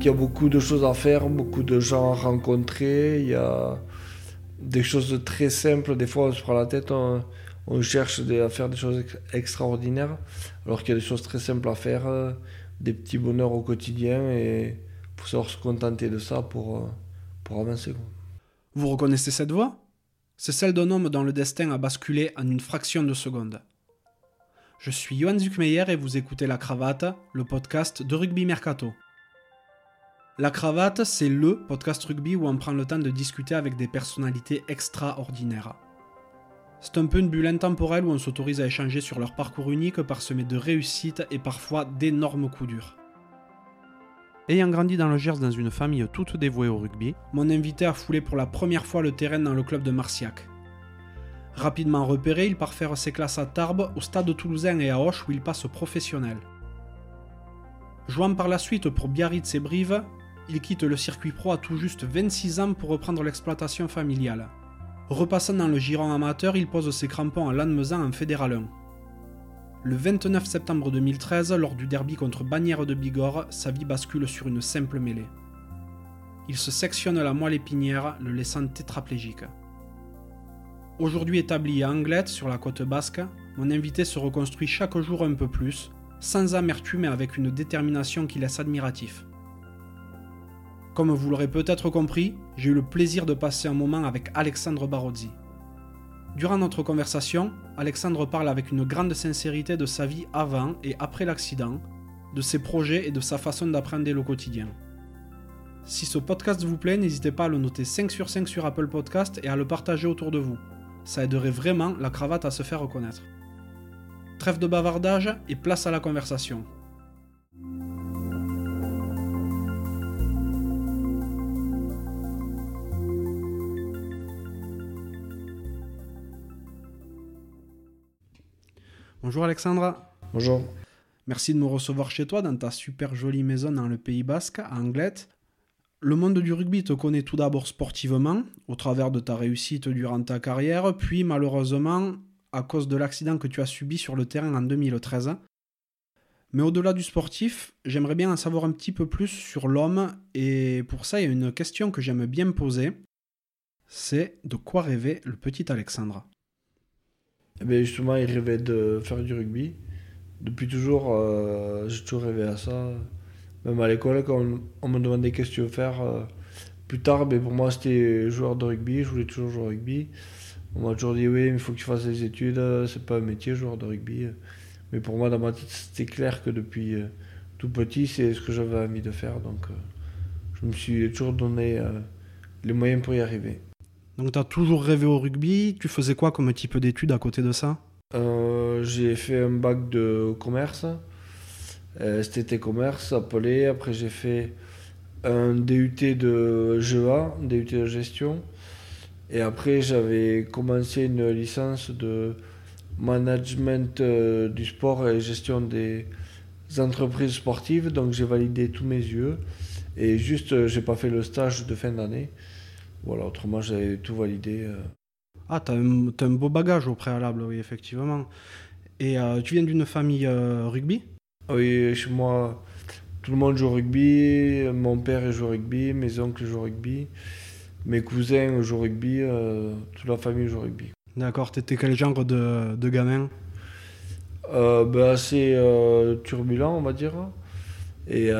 qu'il y a beaucoup de choses à faire, beaucoup de gens à rencontrer. Il y a des choses très simples. Des fois, on se prend la tête, on, cherche à faire des choses extraordinaires, alors qu'il y a des choses très simples à faire, euh, des petits bonheurs au quotidien, et faut savoir se contenter de ça pour, euh, pour avancer. Vous reconnaissez cette voix? C'est celle d'un homme dont le destin a basculé en une fraction de seconde. Je suis Johan Zuckmeyer et vous écoutez La Cravate, le podcast de Rugby Mercato. La Cravate, c'est le podcast rugby où on prend le temps de discuter avec des personnalités extraordinaires. C'est un peu une bulle intemporelle où on s'autorise à échanger sur leur parcours unique parsemé de réussites et parfois d'énormes coups durs. Ayant grandi dans le Gers dans une famille toute dévouée au rugby, mon invité a foulé pour la première fois le terrain dans le club de Marciac. Rapidement repéré, il part faire ses classes à Tarbes, au stade toulousain et à Auch où il passe professionnel. Jouant par la suite pour Biarritz et Brive, il quitte le circuit pro à tout juste 26 ans pour reprendre l'exploitation familiale. Repassant dans le giron amateur, il pose ses crampons à Lannemezan en Fédéral 1. Le 29 septembre 2013, lors du derby contre Bagnères de Bigorre, sa vie bascule sur une simple mêlée. Il se sectionne la moelle épinière, le laissant tétraplégique. Aujourd'hui établi à Anglette, sur la côte basque, mon invité se reconstruit chaque jour un peu plus, sans amertume et avec une détermination qui laisse admiratif. Comme vous l'aurez peut-être compris, j'ai eu le plaisir de passer un moment avec Alexandre Barozzi. Durant notre conversation, Alexandre parle avec une grande sincérité de sa vie avant et après l'accident, de ses projets et de sa façon d'apprendre le quotidien. Si ce podcast vous plaît, n'hésitez pas à le noter 5 sur 5 sur Apple Podcast et à le partager autour de vous. Ça aiderait vraiment la cravate à se faire reconnaître. Trêve de bavardage et place à la conversation. Bonjour Alexandre. Bonjour. Merci de me recevoir chez toi dans ta super jolie maison dans le Pays Basque, à Anglette. Le monde du rugby te connaît tout d'abord sportivement, au travers de ta réussite durant ta carrière, puis malheureusement à cause de l'accident que tu as subi sur le terrain en 2013. Mais au-delà du sportif, j'aimerais bien en savoir un petit peu plus sur l'homme, et pour ça, il y a une question que j'aime bien poser. C'est de quoi rêvait le petit Alexandre justement, il rêvait de faire du rugby. Depuis toujours, euh, j'ai toujours rêvé à ça. Même à l'école, quand on, me demandait qu'est-ce que tu veux faire euh, plus tard, ben, pour moi, c'était joueur de rugby. Je voulais toujours jouer au rugby. On m'a toujours dit oui, mais il faut que tu fasses des études. C'est pas un métier, joueur de rugby. Mais pour moi, dans ma tête, c'était clair que depuis euh, tout petit, c'est ce que j'avais envie de faire. Donc, je me suis toujours donné les moyens pour y arriver. Donc tu as toujours rêvé au rugby. Tu faisais quoi comme type d'études à côté de ça? Euh, J'ai fait un bac de commerce. Euh, C'était commerce appelé. Après j'ai fait un DUT de GEA, DUT de gestion. Et après j'avais commencé une licence de management euh, du sport et gestion des entreprises sportives. Donc j'ai validé tous mes yeux. Et juste, euh, j'ai pas fait le stage de fin d'année. Voilà, autrement, j'avais tout validé. Euh. Ah, tu as, un beau bagage au préalable, oui, effectivement. Et euh, tu viens d'une famille euh, rugby? Oui, chez moi, tout le monde joue au rugby. Mon père joue au rugby, mes oncles jouent au rugby, mes cousins jouent au rugby, toute la famille joue au rugby. D'accord, tu étais quel genre de, de gamin? Ben, Assez turbulent, on va dire, et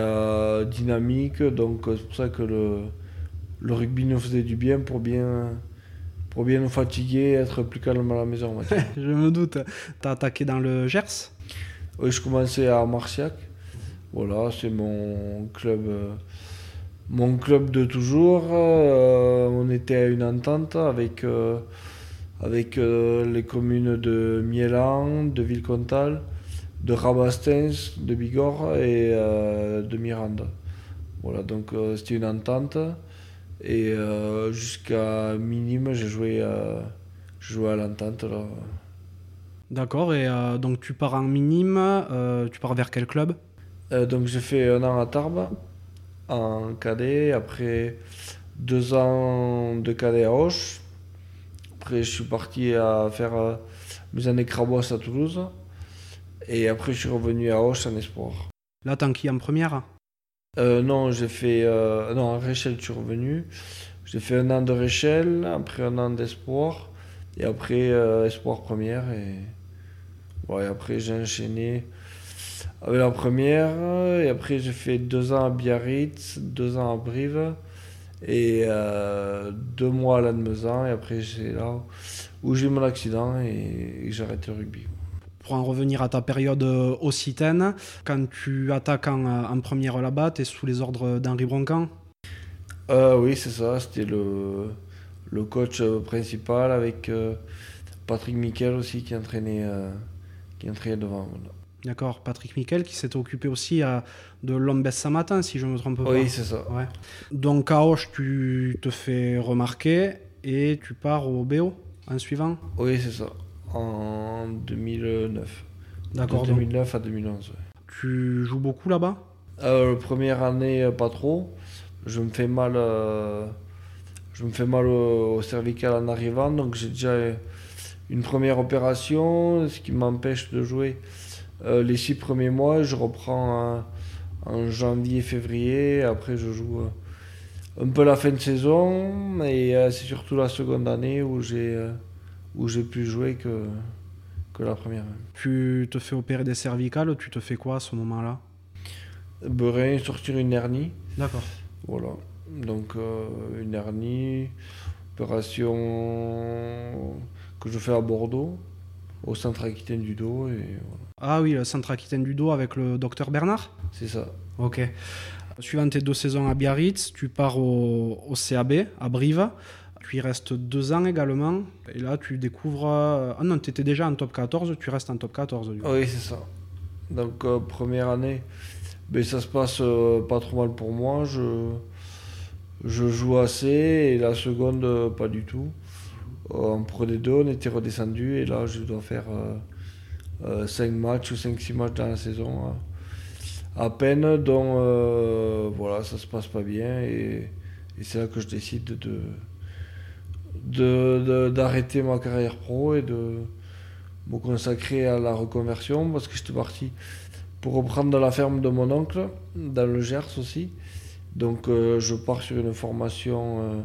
dynamique, donc c'est pour ça que le le rugby nous faisait du bien pour bien, pour bien nous fatiguer, être plus calme à la maison. je me doute. Tu as attaqué dans le Gers? Oui, je commençais à Marciac. Voilà, c'est mon club, euh, mon club de toujours. Euh, on était à une entente avec, euh, avec les communes de Mielan, de Villecontal, de Rabastens, de Bigorre et de Miranda. Voilà, donc c'était une entente. Et euh, jusqu'à minime, j'ai joué, à, joué à l'entente. D'accord, et euh, donc tu pars en minime, euh, tu pars vers quel club? Donc j'ai fait un an à Tarbes, en cadet, après deux ans de cadet à Auch. Après je suis parti à faire mes années Crabos à Toulouse. Et après je suis revenu à Auch en espoir. Là, t'es qui en première? Euh, non, j'ai fait. euh, non, à Réchelle, je suis revenu. J'ai fait un an de Réchelle, après un an d'espoir, et après euh, espoir première. Et après j'ai enchaîné avec la première, et après j'ai fait deux ans à Biarritz, deux ans à Brive, et euh, deux mois à Lannemezan, et après c'est là où j'ai eu mon accident et, et j'ai arrêté le rugby. Pour en revenir à ta période euh, occitane, quand tu attaques en, euh, en première là-bas, tu es sous les ordres d'Henri Broncan? Euh, oui, c'est ça, c'était le, le coach principal avec euh, Patrick Miquel aussi qui entraînait, euh, qui entraînait devant. voilà. D'accord, Patrick Miquel qui s'était occupé aussi de Lombes Samatin, si je ne me trompe pas. Oui, c'est ça. Ouais. Donc à Auch, tu te fais remarquer et tu pars au BO en suivant? Oui, c'est ça. En 2009. D'accord, De donc 2009 à 2011. ouais. tu joues beaucoup là-bas? Euh, première année, euh, pas trop. Je me fais mal, euh, je me fais mal au, au cervical en arrivant, donc j'ai déjà une première opération, ce qui m'empêche de jouer euh, les six premiers mois. Je reprends en, janvier, février. Après, je joue un peu la fin de saison, et c'est surtout la seconde année où j'ai où j'ai plus joué que que la première. Tu te fais opérer des cervicales, tu te fais quoi à ce moment-là? Beurre, sortir une hernie. D'accord. Voilà. Donc euh, une hernie, opération que je fais à Bordeaux, au centre aquitaine du dos, et voilà. Ah oui, le centre aquitaine du dos avec le docteur Bernard? C'est ça. Ok. Suivant tes deux saisons à Biarritz, tu pars au, au CAB, à Brive. Tu y restes deux ans également. Et là, tu découvres... euh, Ah non, tu étais déjà en top 14, tu restes en top 14. Du coup. Oui, c'est ça. Donc euh, première année, ben, ça se passe euh, pas trop mal pour moi. Je, je joue assez, et la seconde, pas du tout. En Pro D2, on était redescendu, et là, je dois faire 5 matchs ou 5-6 matchs dans la saison. hein. à peine, euh, voilà, ça se passe pas bien, et, c'est là que je décide de de- de- d'arrêter ma carrière pro et de me consacrer à la reconversion parce que j'étais parti pour reprendre la ferme de mon oncle dans le Gers aussi. Donc euh, je pars sur une formation euh,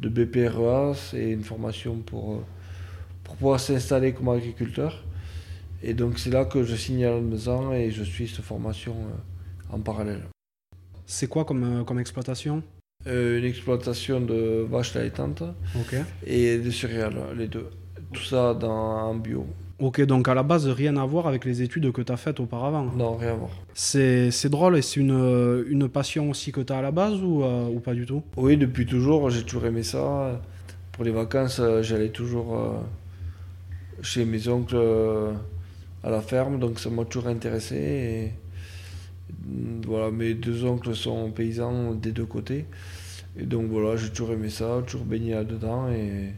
de BPREA, c'est une formation pour, euh, pour pouvoir s'installer comme agriculteur. Et donc c'est là que je signe à Lannemezan et je suis cette formation en parallèle. C'est quoi comme, comme exploitation? Une exploitation de vaches laitantes et de céréales, les deux. Tout ça dans, en bio. Ok, donc à la base, rien à voir avec les études que tu as faites auparavant. Non, rien à voir. C'est drôle et c'est une, une passion aussi que tu as à la base ou, euh, ou pas du tout? Oui, depuis toujours, j'ai toujours aimé ça. Pour les vacances, euh, j'allais toujours euh, chez mes oncles euh, à la ferme, donc ça m'a toujours intéressé. Et, voilà, mes deux oncles sont paysans des deux côtés. Et donc voilà, j'ai toujours aimé ça, toujours baigné là-dedans. Et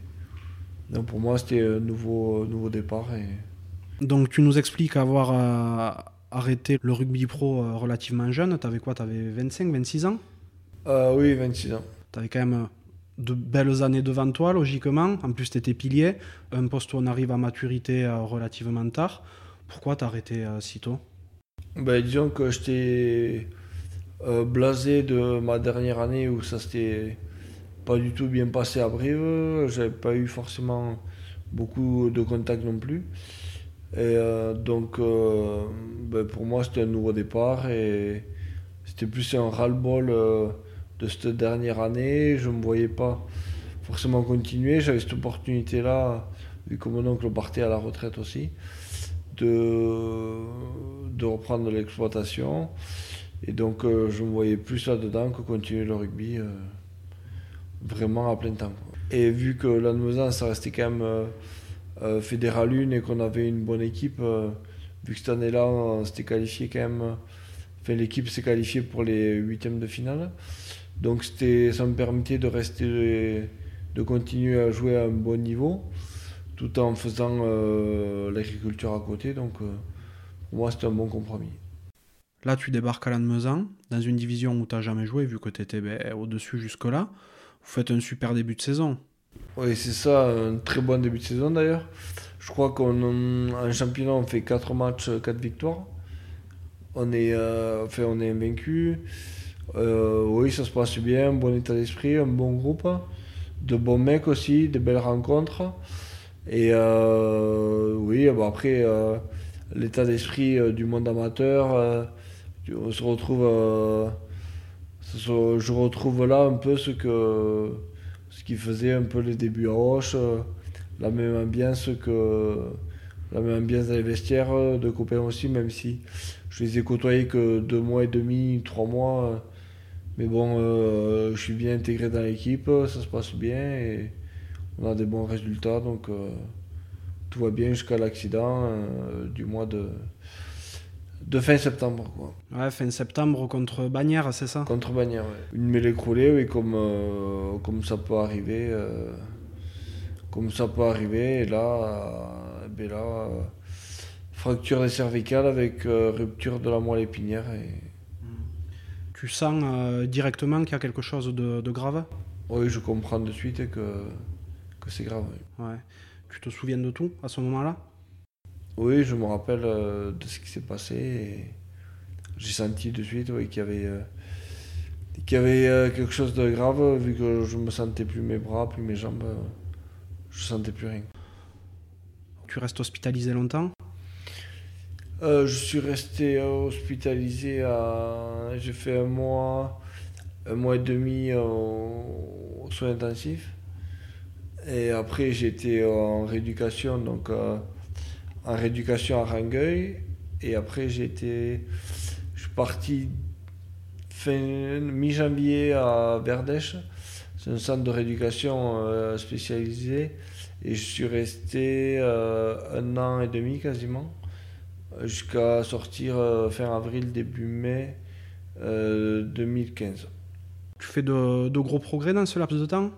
donc pour moi, c'était un nouveau, nouveau départ. Et... Donc tu nous expliques avoir euh, arrêté le rugby pro euh, relativement jeune. T'avais quoi? T'avais 25, 26 ans? Euh, oui, 26 ans. T'avais quand même de belles années devant toi, logiquement. En plus, t'étais pilier. Un poste où on arrive à maturité relativement tard. Pourquoi t'as arrêté si tôt? Ben, disons que j'étais euh, blasé de ma dernière année où ça s'était pas du tout bien passé à Brive. J'avais pas eu forcément beaucoup de contacts non plus. Et euh, donc, euh, ben, pour moi, c'était un nouveau départ et c'était plus un ras-le-bol de cette dernière année. Je me voyais pas forcément continuer. J'avais cette opportunité-là, vu que mon oncle partait à la retraite aussi de, de reprendre l'exploitation. Et donc, euh, je me voyais plus là-dedans que continuer le rugby euh, vraiment à plein temps. Et vu que Lannemezan, ça restait quand même euh, euh, fédéral 1 et qu'on avait une bonne équipe, vu que cette année-là, on s'était qualifié quand même. Enfin, l'équipe s'est qualifiée pour les huitièmes de finale. Donc, ça me permettait de rester, de continuer à jouer à un bon niveau tout en faisant euh, l'agriculture à côté. Donc, euh, pour moi, c'était un bon compromis. Là, tu débarques à Lannemezan, dans une division où t'as jamais joué, vu que t'étais ben, au-dessus jusque-là. Vous faites un super début de saison. Oui, c'est ça, un très bon début de saison d'ailleurs. Je crois qu'en en championnat, on fait 4 matchs, 4 victoires. On est, euh, enfin, on est invaincu. Euh, oui, ça se passe bien, un bon état d'esprit, un bon groupe, de bons mecs aussi, de belles rencontres. Et euh, oui, après, euh, l'état d'esprit euh, du monde amateur, on se retrouve, je retrouve là un peu ce que ce qui faisait un peu les débuts à Roche, la même ambiance que la même ambiance dans les vestiaires de copains aussi, même si je les ai côtoyés que deux mois et demi, trois mois. mais bon, je suis bien intégré dans l'équipe, ça se passe bien on a des bons résultats, donc euh, tout va bien jusqu'à l'accident euh, du mois de, de fin septembre. Quoi. Ouais, fin septembre contre Bagnères, c'est ça? Contre Bagnères, ouais. Une mêlée écroulée, oui, comme, euh, comme ça peut arriver. euh, comme ça peut arriver, et là, euh, ben là fracture des cervicales avec rupture de la moelle épinière. Et... Tu sens directement qu'il y a quelque chose de, de grave? Oui, je comprends de suite que, que c'est grave. oui. Ouais. Tu te souviens de tout à ce moment-là? Oui, je me rappelle euh, de ce qui s'est passé. et J'ai senti de suite oui, qu'il y avait, euh, qu'il y avait euh, quelque chose de grave, vu que je me sentais plus mes bras, plus mes jambes. je sentais plus rien. Tu restes hospitalisé longtemps? Je suis resté hospitalisé à. J'ai fait un mois, un mois et demi au- aux soins intensifs. Et après, été en rééducation, donc euh, en rééducation à Rangueil. Et après, été. Je suis parti mi-janvier à Verdèche. C'est un centre de rééducation euh, spécialisé. Et je suis resté euh, un an et demi quasiment jusqu'à sortir fin avril, début mai euh, 2015. Tu fais de gros progrès dans ce laps de temps?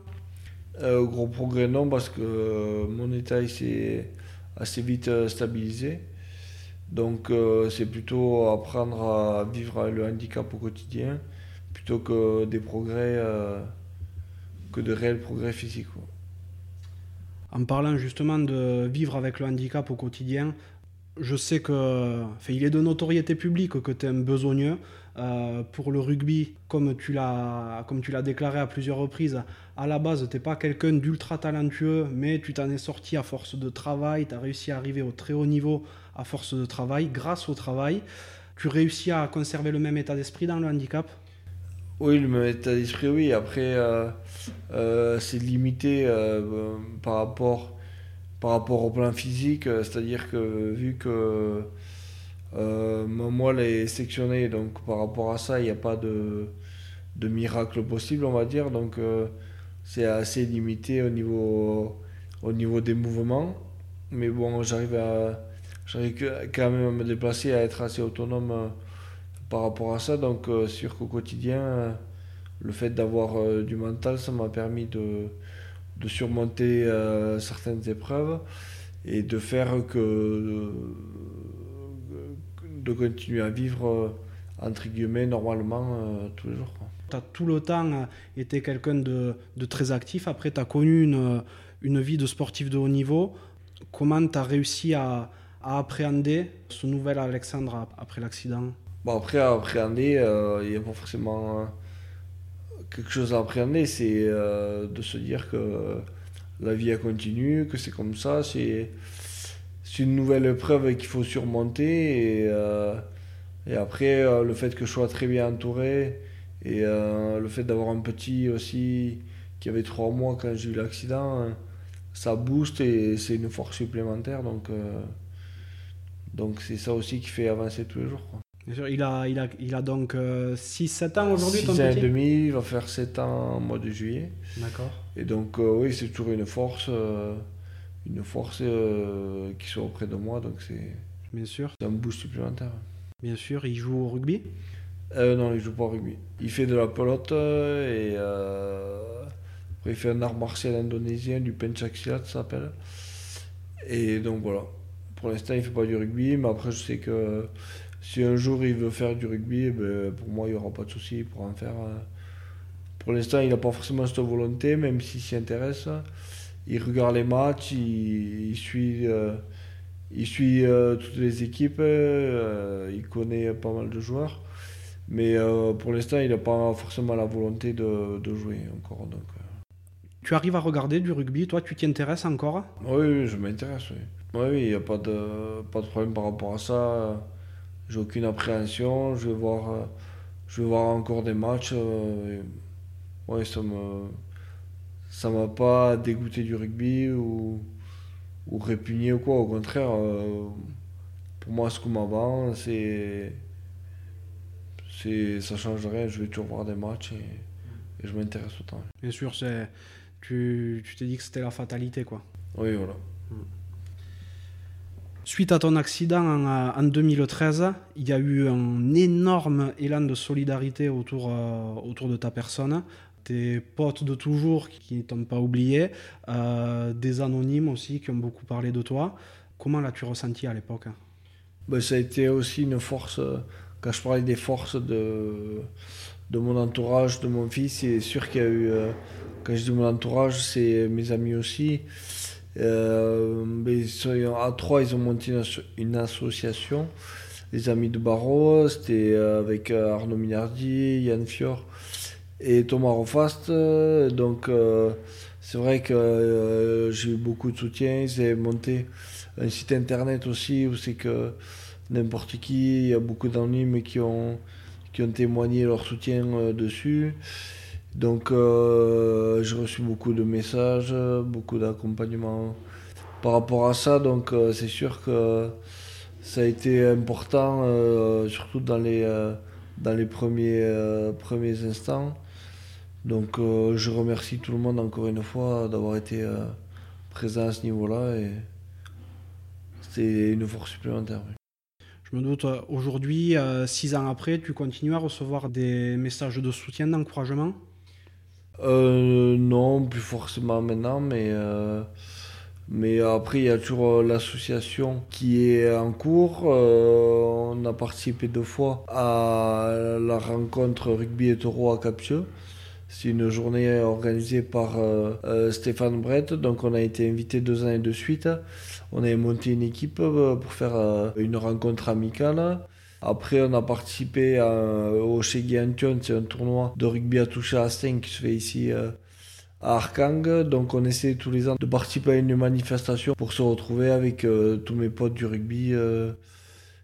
Euh, gros progrès non parce que euh, mon état s'est assez vite euh, stabilisé. Donc c'est plutôt apprendre à vivre le handicap au quotidien plutôt que des progrès, que de réels progrès physiques. En parlant justement de vivre avec le handicap au quotidien, je sais que, il est de notoriété publique que tu es un besogneux. Euh, pour le rugby, comme tu l'as déclaré à plusieurs reprises, à la base, tu n'es pas quelqu'un d'ultra talentueux, mais tu t'en es sorti à force de travail, tu as réussi à arriver au très haut niveau à force de travail, grâce au travail. Tu réussis à conserver le même état d'esprit dans le handicap? Oui, le même état d'esprit, oui. Après, euh, euh, c'est limité par, rapport, par rapport au plan physique. C'est-à-dire que vu que euh, ma moelle est sectionnée, donc par rapport à ça, il n'y a pas de, de miracle possible, on va dire. Donc euh, c'est assez limité au niveau, au niveau des mouvements. Mais bon, j'arrive quand même à me déplacer, à être assez autonome. euh, par rapport à ça. Donc, euh, sûr qu'au quotidien, le fait d'avoir du mental, ça m'a permis de, de surmonter certaines épreuves et de faire que. De continuer à vivre, euh, entre guillemets, normalement euh, tous les jours. tu as tout le temps euh, été quelqu'un de, de très actif. Après, tu as connu une, une vie de sportif de haut niveau. Comment tu as réussi à, à appréhender ce nouvel Alexandre ap- après l'accident? Bon, après, à appréhender, euh, il n'y a pas forcément euh, quelque chose à appréhender, c'est euh, de se dire que la vie elle continue, que c'est comme ça, c'est c'est une nouvelle épreuve qu'il faut surmonter. Et, euh, et après, euh, le fait que je sois très bien entouré et euh, le fait d'avoir un petit aussi qui avait trois mois quand j'ai eu l'accident, euh, ça booste et c'est une force supplémentaire. Donc, donc c'est ça aussi qui fait avancer tous les jours. quoi. Bien sûr, il, a, il, a, il a donc 6-7 ans aujourd'hui, ton 6 ans et petit demi, il va faire 7 ans au mois de juillet. D'accord. Et donc, oui, c'est toujours une force, une force euh, qui soit auprès de moi, donc c'est Bien sûr. c'est un boost supplémentaire. Bien sûr, il joue au rugby? Euh, non, il joue pas au rugby. Il fait de la pelote euh, et euh, après, il fait un art martial indonésien, du pencaksilat, ça s'appelle. Et donc voilà. Pour l'instant, il fait pas du rugby, mais après, je sais que si un jour il veut faire du rugby, eh ben, pour moi, il n'y aura pas de souci, il pourra en faire. Pour l'instant, il n'a pas forcément cette volonté, même s'il s'y intéresse. Il regarde les matchs, il, il suit, euh, il suit euh, toutes les équipes, euh, il connaît pas mal de joueurs. Mais pour l'instant, il n'a pas forcément la volonté de, de jouer encore. Donc, tu arrives à regarder du rugby, toi, tu t'y intéresses encore? Oui, oui, je m'intéresse, oui. Oui, il n'y a pas de, pas de problème par rapport à ça. J'ai aucune appréhension. Je vais voir, je vais voir encore des matchs. Oui, ça me ça m'a pas dégoûté du rugby ou, ou répugné ou quoi. Au contraire, euh, pour moi, ce qu'on m'avance, c'est. Ça change rien. Je vais toujours voir des matchs et, je m'intéresse autant. Bien sûr, c'est tu t'es dit que c'était la fatalité, quoi. Oui, voilà. Suite à ton accident en, en, 2013, il y a eu un énorme élan de solidarité autour, euh, autour de ta personne tes potes de toujours qui ne t'ont pas oublié, euh, des anonymes aussi qui ont beaucoup parlé de toi. Comment l'as-tu ressenti à l'époque? Ben, Ça a été aussi une force, euh, quand je parlais des forces de, de mon entourage, de mon fils, c'est sûr qu'il y a eu, euh, quand je dis mon entourage, c'est mes amis aussi. mais à trois, ils ont monté une, association, les Amis de Barreau, c'était avec Arnaud Minardi, Yann Fior et Thomas Rofast. Euh, donc, euh, c'est vrai que euh, j'ai eu beaucoup de soutien. Ils ont monté un site internet aussi où c'est que n'importe qui, il y a beaucoup d'anonymes qui ont, qui ont témoigné leur soutien dessus. Donc j'ai reçu beaucoup de messages, beaucoup d'accompagnement par rapport à ça. Donc c'est sûr que ça a été important, surtout dans les, dans les premiers, premiers instants. Donc euh, je remercie tout le monde encore une fois d'avoir été euh, présent à ce niveau-là et c'est une force supplémentaire. Je me doute, aujourd'hui, euh, six ans après, tu continues à recevoir des messages de soutien, d'encouragement? Non, plus forcément maintenant, mais, mais après, il y a toujours l'association qui est en cours. on a participé deux fois à la rencontre rugby et taureau à Captieux. C'est une journée organisée par euh, euh, Stéphane Brett. Donc on a été invité deux années de suite. On a monté une équipe euh, pour faire une rencontre amicale. Après, on a participé au Shegi Antion, c'est un tournoi de rugby à toucher à 5 qui se fait ici à Arkang. Donc, on essaie tous les ans de participer à une manifestation pour se retrouver avec tous mes potes du rugby, que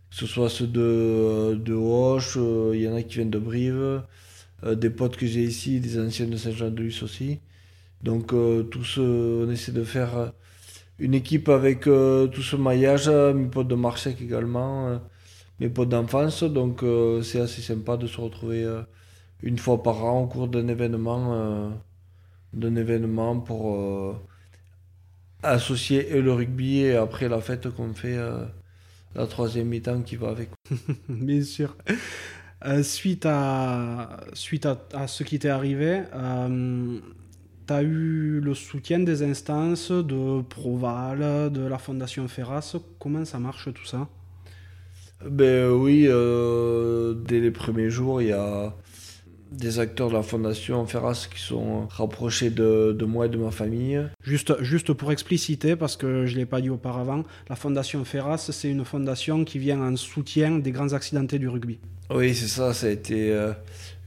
ce soit ceux de, de Hoche, il y en a qui viennent de Brive. Euh, des potes que j'ai ici, des anciens de Saint-Jean-de-Luz aussi. Donc euh, tous, on essaie de faire euh, une équipe avec tout ce maillage, mes potes de Marseille également, mes potes d'enfance. Donc c'est assez sympa de se retrouver une fois par an au cours d'un événement, d'un événement pour associer le rugby et après la fête qu'on fait la troisième mi-temps qui va avec. Bien sûr. Euh, suite à, suite à, ce qui t'est arrivé, euh, tu as eu le soutien des instances de Proval, de la Fondation Ferras. Comment ça marche tout ça? Ben oui, euh, dès les premiers jours, il y a des acteurs de la Fondation Ferras qui sont rapprochés de, de, moi et de ma famille. Juste, juste pour expliciter, parce que je ne l'ai pas dit auparavant, la Fondation Ferras, c'est une fondation qui vient en soutien des grands accidentés du rugby. Oui, c'est ça, ça a été euh,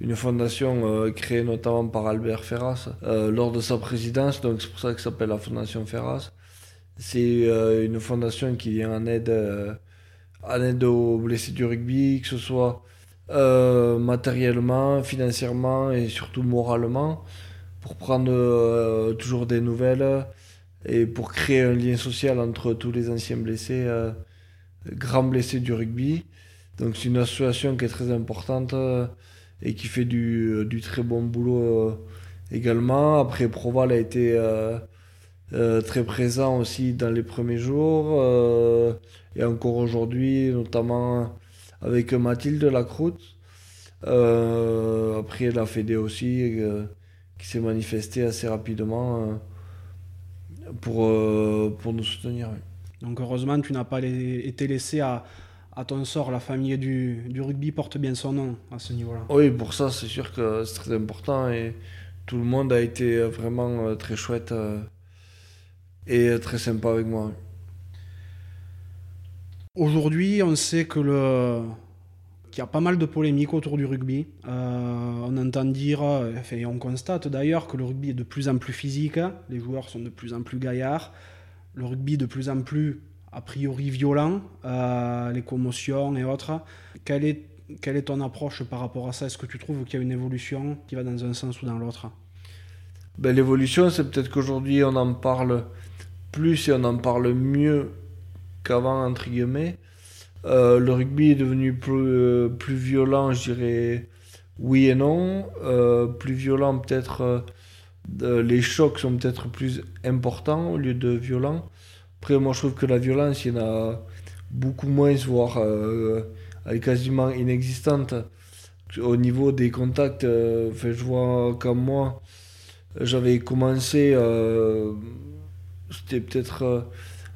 une fondation euh, créée notamment par Albert Ferras euh, lors de sa présidence, donc c'est pour ça que s'appelle la Fondation Ferras. C'est une fondation qui vient en aide, en aide aux blessés du rugby, que ce soit matériellement, financièrement et surtout moralement, pour prendre toujours des nouvelles et pour créer un lien social entre tous les anciens blessés, grands blessés du rugby. Donc c'est une association qui est très importante et qui fait du, du très bon boulot également. Après, Proval a été très présent aussi dans les premiers jours et encore aujourd'hui, notamment avec Mathilde Lacroute. Euh, après, la Fédé aussi, euh, qui s'est manifestée assez rapidement euh, pour nous soutenir. Donc heureusement, tu n'as pas été laissé à, à ton sort. La famille du, du, rugby porte bien son nom à ce niveau-là. Oui, pour ça, c'est sûr que c'est très important et tout le monde a été vraiment très chouette et très sympa avec moi. Aujourd'hui, on sait que le, qu'il y a pas mal de polémiques autour du rugby. on entend dire, et on constate d'ailleurs que le rugby est de plus en plus physique, les joueurs sont de plus en plus gaillards, le rugby de plus en plus a priori violent, les commotions et autres. Quelle est, ton approche par rapport à ça? Est-ce que tu trouves qu'il y a une évolution qui va dans un sens ou dans l'autre? Ben, L'évolution, c'est peut-être qu'aujourd'hui on en parle plus et on en parle mieux qu'avant, entre guillemets. Euh, le rugby est devenu plus, euh, plus violent, je dirais oui et non. Euh, plus violent, peut-être, les chocs sont peut-être plus importants au lieu de violents. Après, moi, je trouve que la violence, il y en a beaucoup moins, voire elle est quasiment inexistante. Au niveau des contacts, je vois comme moi, j'avais commencé, c'était peut-être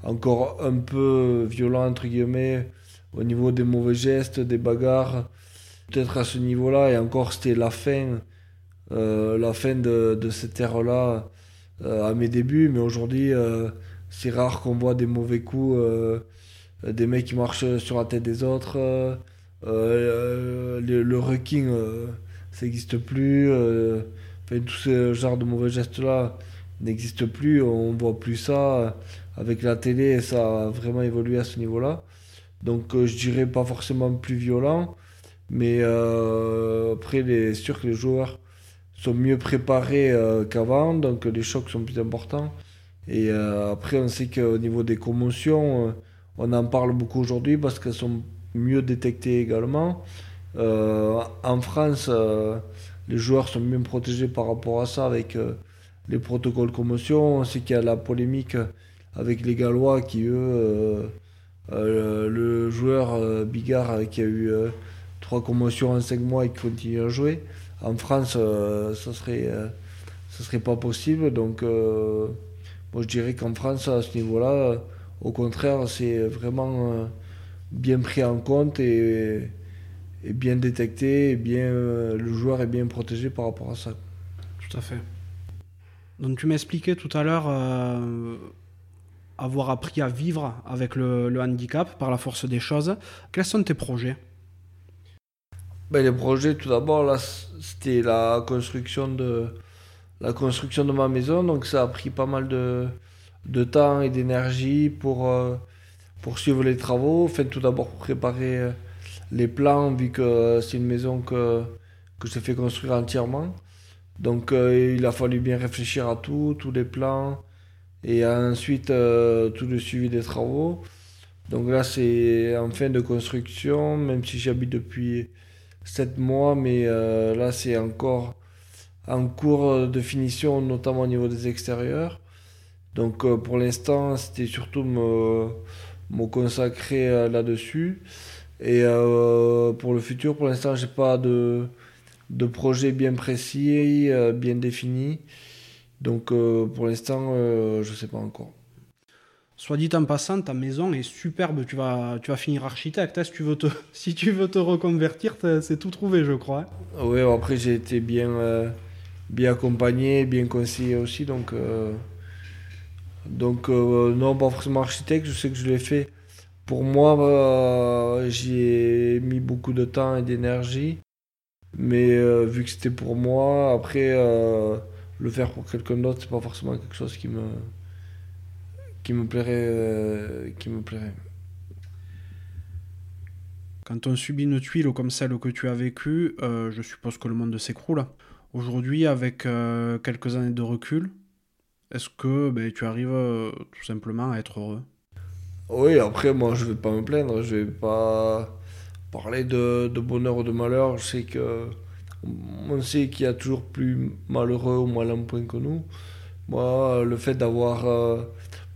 encore un peu violent, entre guillemets, au niveau des mauvais gestes, des bagarres. Peut-être à ce niveau-là, et encore c'était la fin, euh, la fin de, de cette ère-là euh, à mes débuts, mais aujourd'hui euh, c'est rare qu'on voit des mauvais coups, des mecs qui marchent sur la tête des autres. Le, le, wrecking, ça n'existe plus. Enfin, tout ce genre de mauvais gestes-là n'existe plus, on voit plus ça. Avec la télé, ça a vraiment évolué à ce niveau-là. Donc euh, je dirais pas forcément plus violent, mais euh, après, c'est sûr que les joueurs sont mieux préparés euh, qu'avant, donc les chocs sont plus importants. Et après, on sait qu'au niveau des commotions, on en parle beaucoup aujourd'hui parce qu'elles sont mieux détectées également. en France, les joueurs sont mieux protégés par rapport à ça avec les protocoles commotion. On sait qu'il y a la polémique avec les Gallois qui, eux, euh, le joueur euh, Bigard euh, qui a eu trois commotions en cinq mois et qui continue à jouer. En France, ça serait, serait pas possible. Donc, moi, je dirais qu'en France, à ce niveau-là, au contraire, c'est vraiment bien pris en compte et, et bien détecté. Et bien, le joueur est bien protégé par rapport à ça. Tout à fait. Donc, tu m'expliquais tout à l'heure avoir appris à vivre avec le, handicap par la force des choses. Quels sont tes projets? Ben, Les projets, tout d'abord, là, c'était la construction de la construction de ma maison, donc ça a pris pas mal de, de temps et d'énergie pour, euh, pour suivre les travaux. Enfin, tout d'abord préparer euh, les plans, vu que c'est une maison que, que j'ai fait construire entièrement. Donc euh, il a fallu bien réfléchir à tout, tous les plans, et ensuite tout le suivi des travaux. Donc là, c'est en fin de construction, même si j'habite depuis 7 mois, mais là, c'est encore en cours de finition, notamment au niveau des extérieurs. Donc euh, pour l'instant, c'était surtout me, me consacrer là-dessus. Et pour le futur, pour l'instant, j'ai pas de, de projet bien précis, bien défini. Donc euh, pour l'instant, euh, je ne sais pas encore. Soit dit en passant, ta maison est superbe. Tu vas, tu vas finir architecte. Hein, si, tu veux te, si tu veux te reconvertir, c'est tout trouvé, je crois. Hein. Oui, après, j'ai été bien, euh, bien accompagné, bien conseillé aussi. Donc, donc non, pas forcément architecte. Je sais que je l'ai fait. Pour moi, j'y ai mis beaucoup de temps et d'énergie. Mais vu que c'était pour moi, après le faire pour quelqu'un d'autre, c'est pas forcément quelque chose qui me, qui me plairait. Euh, qui me plairait. Quand on subit une tuile comme celle que tu as vécue, euh, je suppose que le monde s'écroule. Aujourd'hui, avec euh, quelques années de recul, est-ce que ben, tu arrives tout simplement à être heureux? Oui, après, moi, je vais pas me plaindre. Je vais pas parler de, bonheur ou de malheur. Je sais que on sait qu'il y a toujours plus malheureux ou malin point que nous. Moi, le fait d'avoir. Euh,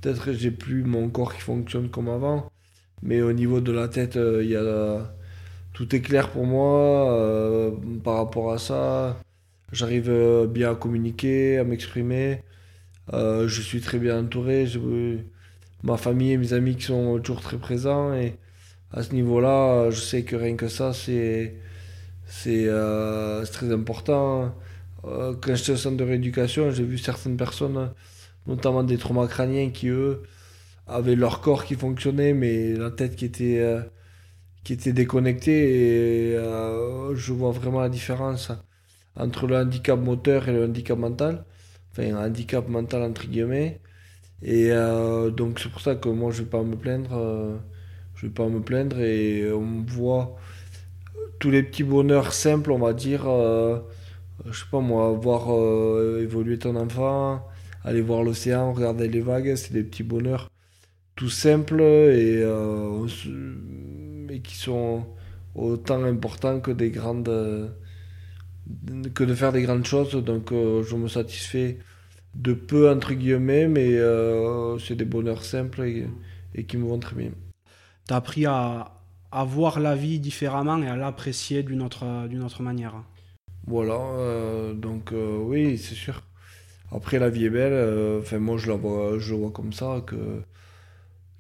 peut-être j'ai plus mon corps qui fonctionne comme avant, mais au niveau de la tête, euh, y a, tout est clair pour moi euh, par rapport à ça. J'arrive bien à communiquer, à m'exprimer. je suis très bien entouré. ma famille et mes amis qui sont toujours très présents. Et à ce niveau-là, je sais que rien que ça, c'est euh, c'est très important. Euh, quand j'étais au centre de rééducation, j'ai vu certaines personnes, notamment des traumas crâniens, qui eux avaient leur corps qui fonctionnait, mais la tête qui était, euh, qui était déconnecté et je vois vraiment la différence entre le handicap moteur et le handicap mental. Enfin, un handicap mental entre guillemets. Et donc c'est pour ça que moi je vais pas me plaindre. je vais pas me plaindre et on voit tous les petits bonheurs simples, on va dire. je sais pas moi, voir évoluer ton enfant, aller voir l'océan, regarder les vagues, c'est des petits bonheurs tout simples et, euh, et qui sont autant importants que des grandes que de faire des grandes choses. Donc euh, je me satisfais de peu entre guillemets, mais euh, c'est des bonheurs simples et, qui me vont très bien. Tu as appris à, à, voir la vie différemment et à l'apprécier d'une autre, d'une autre manière. Voilà, donc oui, c'est sûr. Après, la vie est belle. Euh, enfin, moi, je la vois, je vois comme ça que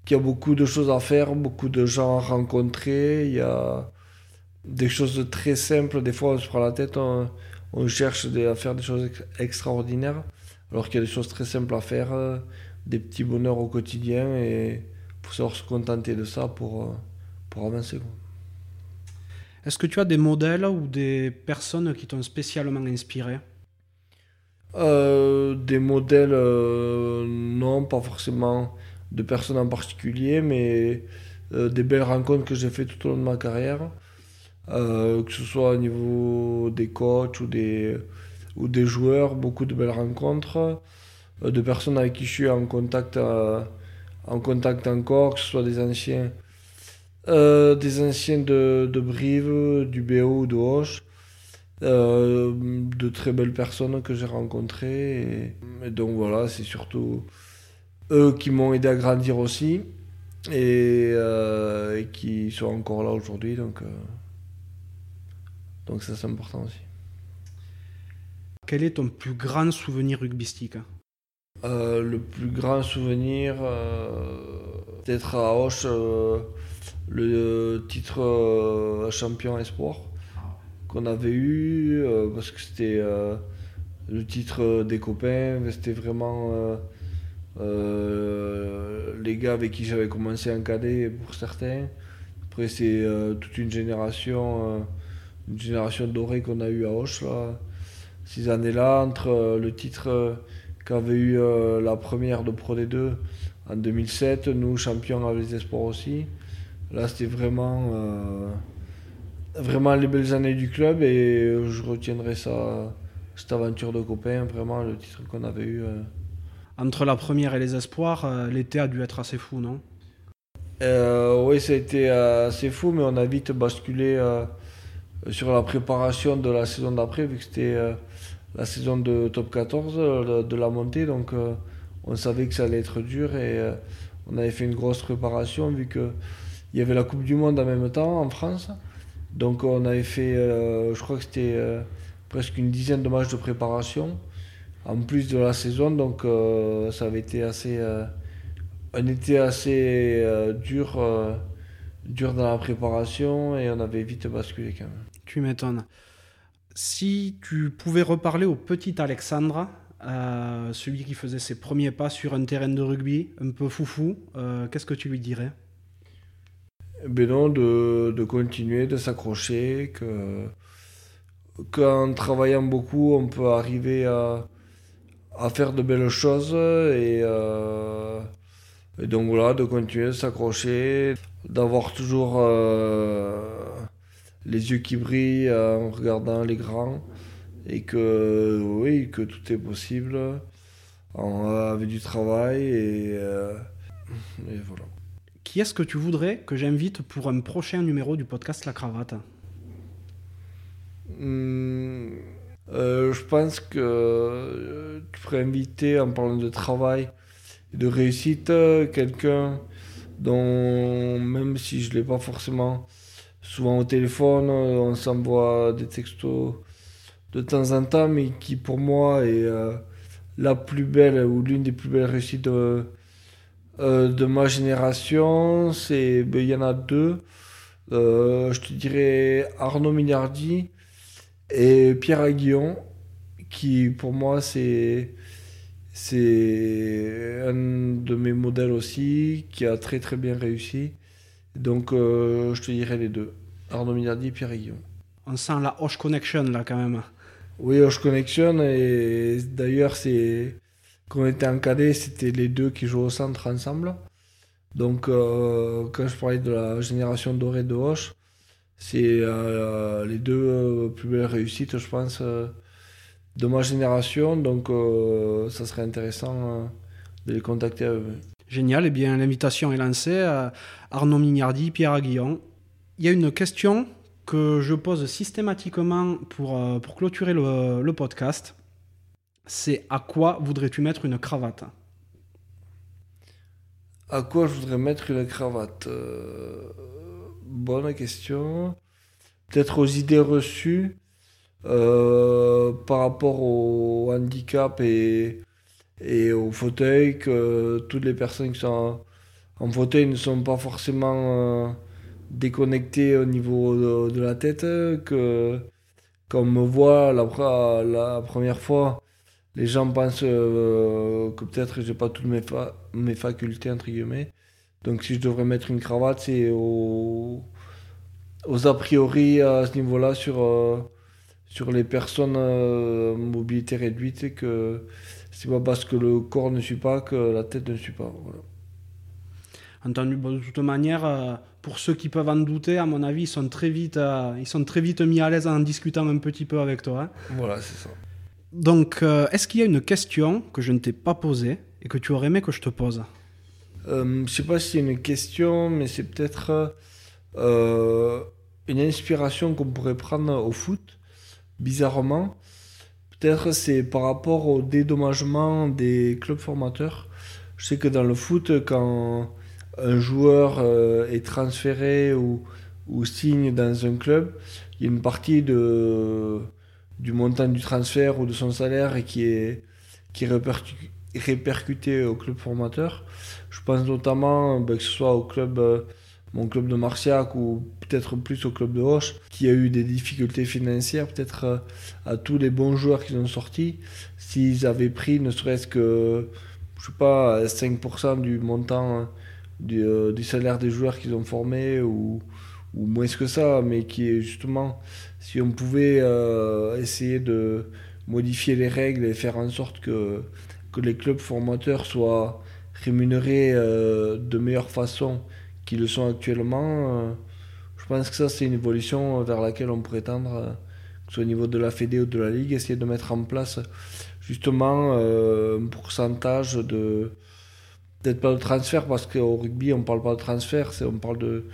qu'il y a beaucoup de choses à faire, beaucoup de gens à rencontrer. Il y a des choses très simples. Des fois, on se prend la tête, on, cherche à faire des choses extraordinaires, alors qu'il y a des choses très simples à faire, euh, des petits bonheurs au quotidien, et faut savoir se contenter de ça pour, euh, pour avancer. Est-ce que tu as des modèles ou des personnes qui t'ont spécialement inspiré? Euh, des modèles, euh, non, pas forcément de personnes en particulier, mais des belles rencontres que j'ai fait tout au long de ma carrière, que ce soit au niveau des coachs ou des, ou des joueurs, beaucoup de belles rencontres, de personnes avec qui je suis en contact, en contact encore, que ce soit des anciens, des anciens de, de Brive, du BO ou de Hoche. Euh, de très belles personnes que j'ai rencontrées. Et, donc voilà, c'est surtout eux qui m'ont aidé à grandir aussi et, euh, qui sont encore là aujourd'hui. Donc, euh, donc ça, c'est important aussi. Quel est ton plus grand souvenir rugbystique? Le plus grand souvenir, peut-être à Hoche, le titre champion espoir qu'on avait eu, euh, parce que c'était euh, le titre des copains, c'était vraiment euh, les gars avec qui j'avais commencé en cadet pour certains. Après, c'est toute une génération, une génération dorée qu'on a eu à Hoche, ces années-là, entre le titre qu'avait eu la première de Pro D2 en 2007, nous champions avec les espoirs aussi. Là, c'était vraiment vraiment les belles années du club et je retiendrai ça, cette aventure de copains, vraiment le titre qu'on avait eu. Euh. Entre la première et les espoirs, euh, l'été a dû être assez fou, non? Euh, Oui, ça a été assez fou, mais on a vite basculé sur la préparation de la saison d'après, vu que c'était la saison de top 14, de la montée, donc on savait que ça allait être dur et on avait fait une grosse préparation, vu qu'il y avait la Coupe du Monde en même temps en France. Donc on avait fait, euh, je crois que c'était euh, presque une dizaine de matchs de préparation, en plus de la saison. Donc euh, ça avait été assez, assez dur, dur dans la préparation et on avait vite basculé quand même. Tu m'étonnes. Si tu pouvais reparler au petit Alexandre, celui qui faisait ses premiers pas sur un terrain de rugby, un peu foufou, qu'est-ce que tu lui dirais? Ben non, de, continuer, de s'accrocher, que qu'en travaillant beaucoup, on peut arriver à, faire de belles choses et, euh, et donc voilà, de continuer, de s'accrocher, d'avoir toujours euh, les yeux qui brillent en regardant les grands et que oui, que tout est possible avec du travail et, euh, et voilà. Qui est-ce que tu voudrais que j'invite pour un prochain numéro du podcast La Cravate? Hmm, euh, Je pense que euh, tu pourrais inviter, en parlant de travail et de réussite, quelqu'un dont, même si je ne l'ai pas forcément souvent au téléphone, on s'envoie des textos de temps en temps, mais qui pour moi est euh, la plus belle ou l'une des plus belles réussites de euh, de ma génération, ben, il y en a deux. Euh, je te dirais Arnaud Minardi et Pierre Aguillon, qui pour moi c'est un de mes modèles aussi, qui a très très bien réussi. Donc euh, je te dirais les deux. Arnaud Minardi et Pierre Aiguillon. On sent la Hoche Connection là quand même. Oui, Hoche Connection. Et d'ailleurs, c'est quand on était en cadet, c'était les deux qui jouaient au centre ensemble. Donc euh, quand je parlais de la génération dorée de Hoche, c'est euh, les deux euh, plus belles réussites, je pense, euh, de ma génération. Donc, euh, ça serait intéressant de les contacter à eux. Génial, eh bien l'invitation est lancée. à Arnaud Mignardi, Pierre Aguillon. Il y a une question que je pose systématiquement pour, euh, pour clôturer le, podcast. C'est à quoi voudrais-tu mettre une cravate? À quoi je voudrais mettre une cravate? Euh, Bonne question. Peut-être aux idées reçues euh, par rapport au handicap et, et au fauteuil, que toutes les personnes qui sont en fauteuil ne sont pas forcément déconnectées au niveau de, la tête, que quand on me voit la, la première fois, les gens pensent euh, que peut-être j'ai pas toutes mes, fa- mes facultés, entre guillemets. Donc si je devrais mettre une cravate, c'est au- aux a priori à ce niveau-là sur, euh, sur les personnes euh, mobilité réduite et que c'est pas parce que le corps ne suit pas que la tête ne suit pas. Entendu, de toute manière, euh, pour ceux qui peuvent en douter, à mon avis, ils sont très vite, euh, ils sont très vite mis à l'aise en discutant un petit peu avec toi. hein. Voilà, c'est ça. Donc, euh, est-ce qu'il y a une question que je ne t'ai pas posée et que tu aurais aimé que je te pose? Euh, je sais pas si c'est une question, mais c'est peut-être euh, une inspiration qu'on pourrait prendre au foot, bizarrement. Peut-être c'est par rapport au dédommagement des clubs formateurs. Je sais que dans le foot, quand un joueur euh, est transféré ou, ou signe dans un club, il y a une partie de, du montant du transfert ou de son salaire qui est, qui est répercu- répercuté au club formateur. Je pense notamment ben, que ce soit au club, euh, mon club de Marciac ou peut-être plus au club de Hoche, qui a eu des difficultés financières, peut-être euh, à tous les bons joueurs qui sont sortis, s'ils avaient pris ne serait-ce que, je sais pas, 5% du montant du, euh, du salaire des joueurs qu'ils ont formés ou, ou moins que ça, mais qui est justement, si on pouvait euh, essayer de modifier les règles et faire en sorte que, que les clubs formateurs soient rémunérés euh, de meilleure façon qu'ils le sont actuellement, je pense que ça c'est une évolution vers laquelle on pourrait tendre, euh, que ce soit au niveau de la Fédé ou de la Ligue, essayer de mettre en place justement un pourcentage de peut-être pas de transfert parce qu'au rugby on parle pas de transfert, on parle de,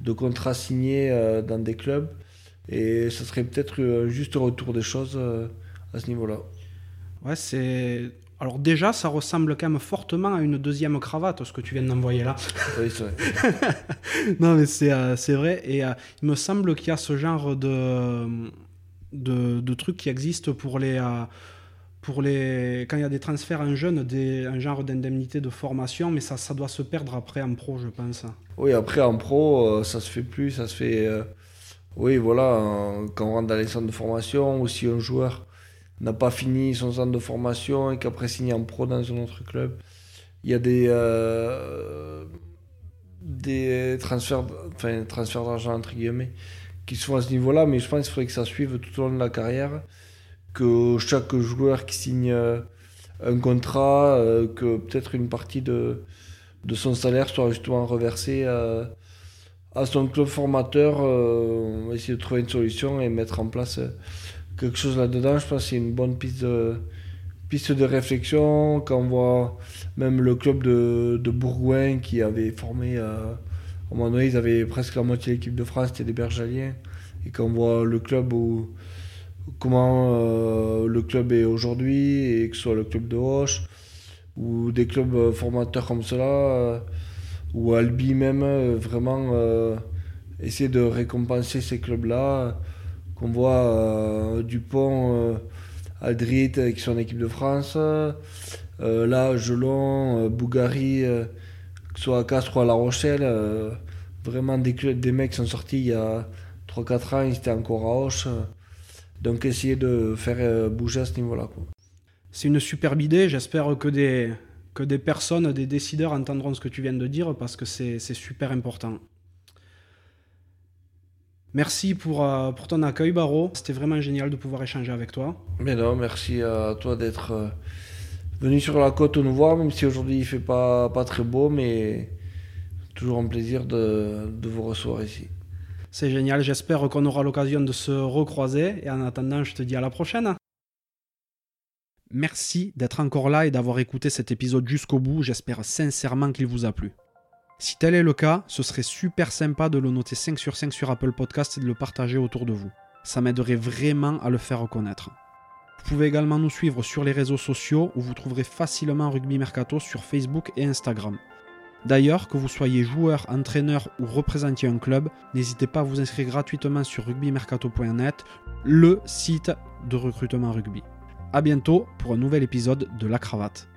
de contrats signés euh, dans des clubs et ce serait peut-être un juste retour des choses euh, à ce niveau-là. Ouais, c'est. Alors, déjà, ça ressemble quand même fortement à une deuxième cravate, ce que tu viens d'envoyer là. Oui, c'est vrai. non, mais c'est euh, c'est vrai. Et euh, il me semble qu'il y a ce genre de, de, de trucs qui existent pour les. euh, pour les, quand il y a des transferts en jeune, des, un genre d'indemnité de formation, mais ça, ça doit se perdre après en pro, je pense. Oui, après en pro, euh, ça se fait plus, ça se fait. euh, oui, voilà, euh, quand on rentre dans les centres de formation, ou si un joueur n'a pas fini son centre de formation et qu'après signe en pro dans un autre club, il y a des, des transferts, enfin, transferts d'argent entre guillemets qui se font à ce niveau-là, mais je pense qu'il faudrait que ça suive tout au long de la carrière, que chaque joueur qui signe euh, un contrat, euh, que peut-être une partie de, de son salaire soit justement reversée euh, à son club formateur. essayer de trouver une solution et mettre en place quelque chose là-dedans. Je pense que c'est une bonne piste de, piste de réflexion. Quand on voit même le club de, de Bourgoin qui avait formé, à un moment donné, ils avaient presque la moitié de l'équipe de France, c'était des Bergaliens. Et quand on voit le club où, comment euh, le club est aujourd'hui, que ce soit le club de Hoche, ou des clubs euh, formateurs comme cela, euh, ou Albi même, vraiment essayer de récompenser ces clubs-là, qu'on voit Dupont, qui sont en équipe de France, là Gelon, Bougari, que ce soit à Castres ou à La Rochelle, vraiment des, des mecs sont sortis il y a 3-4 ans, ils étaient encore à Hoche. Donc essayer de faire euh, bouger à ce niveau-là. C'est une superbe idée. J'espère que des, que des personnes, des décideurs entendront ce que tu viens de dire parce que c'est c'est super important. Merci pour, euh, pour ton accueil, Baro. C'était vraiment génial de pouvoir échanger avec toi. Mais non, merci à toi d'être euh, venu sur la côte nous voir, même si aujourd'hui il fait pas, pas très beau, mais toujours un plaisir de, de vous recevoir ici. C'est génial, j'espère qu'on aura l'occasion de se recroiser. Et en attendant, je te dis à la prochaine. Merci d'être encore là et d'avoir écouté cet épisode jusqu'au bout. J'espère sincèrement qu'il vous a plu. Si tel est le cas, ce serait super sympa de le noter 5 sur 5 sur Apple Podcast et de le partager autour de vous. Ça m'aiderait vraiment à le faire reconnaître. Vous pouvez également nous suivre sur les réseaux sociaux où vous trouverez facilement Rugby Mercato sur Facebook et Instagram. D'ailleurs, que vous soyez joueur, entraîneur ou représentiez un club, n'hésitez pas à vous inscrire gratuitement sur rugbymercato.net, le site de recrutement rugby. A bientôt pour un nouvel épisode de La Cravate.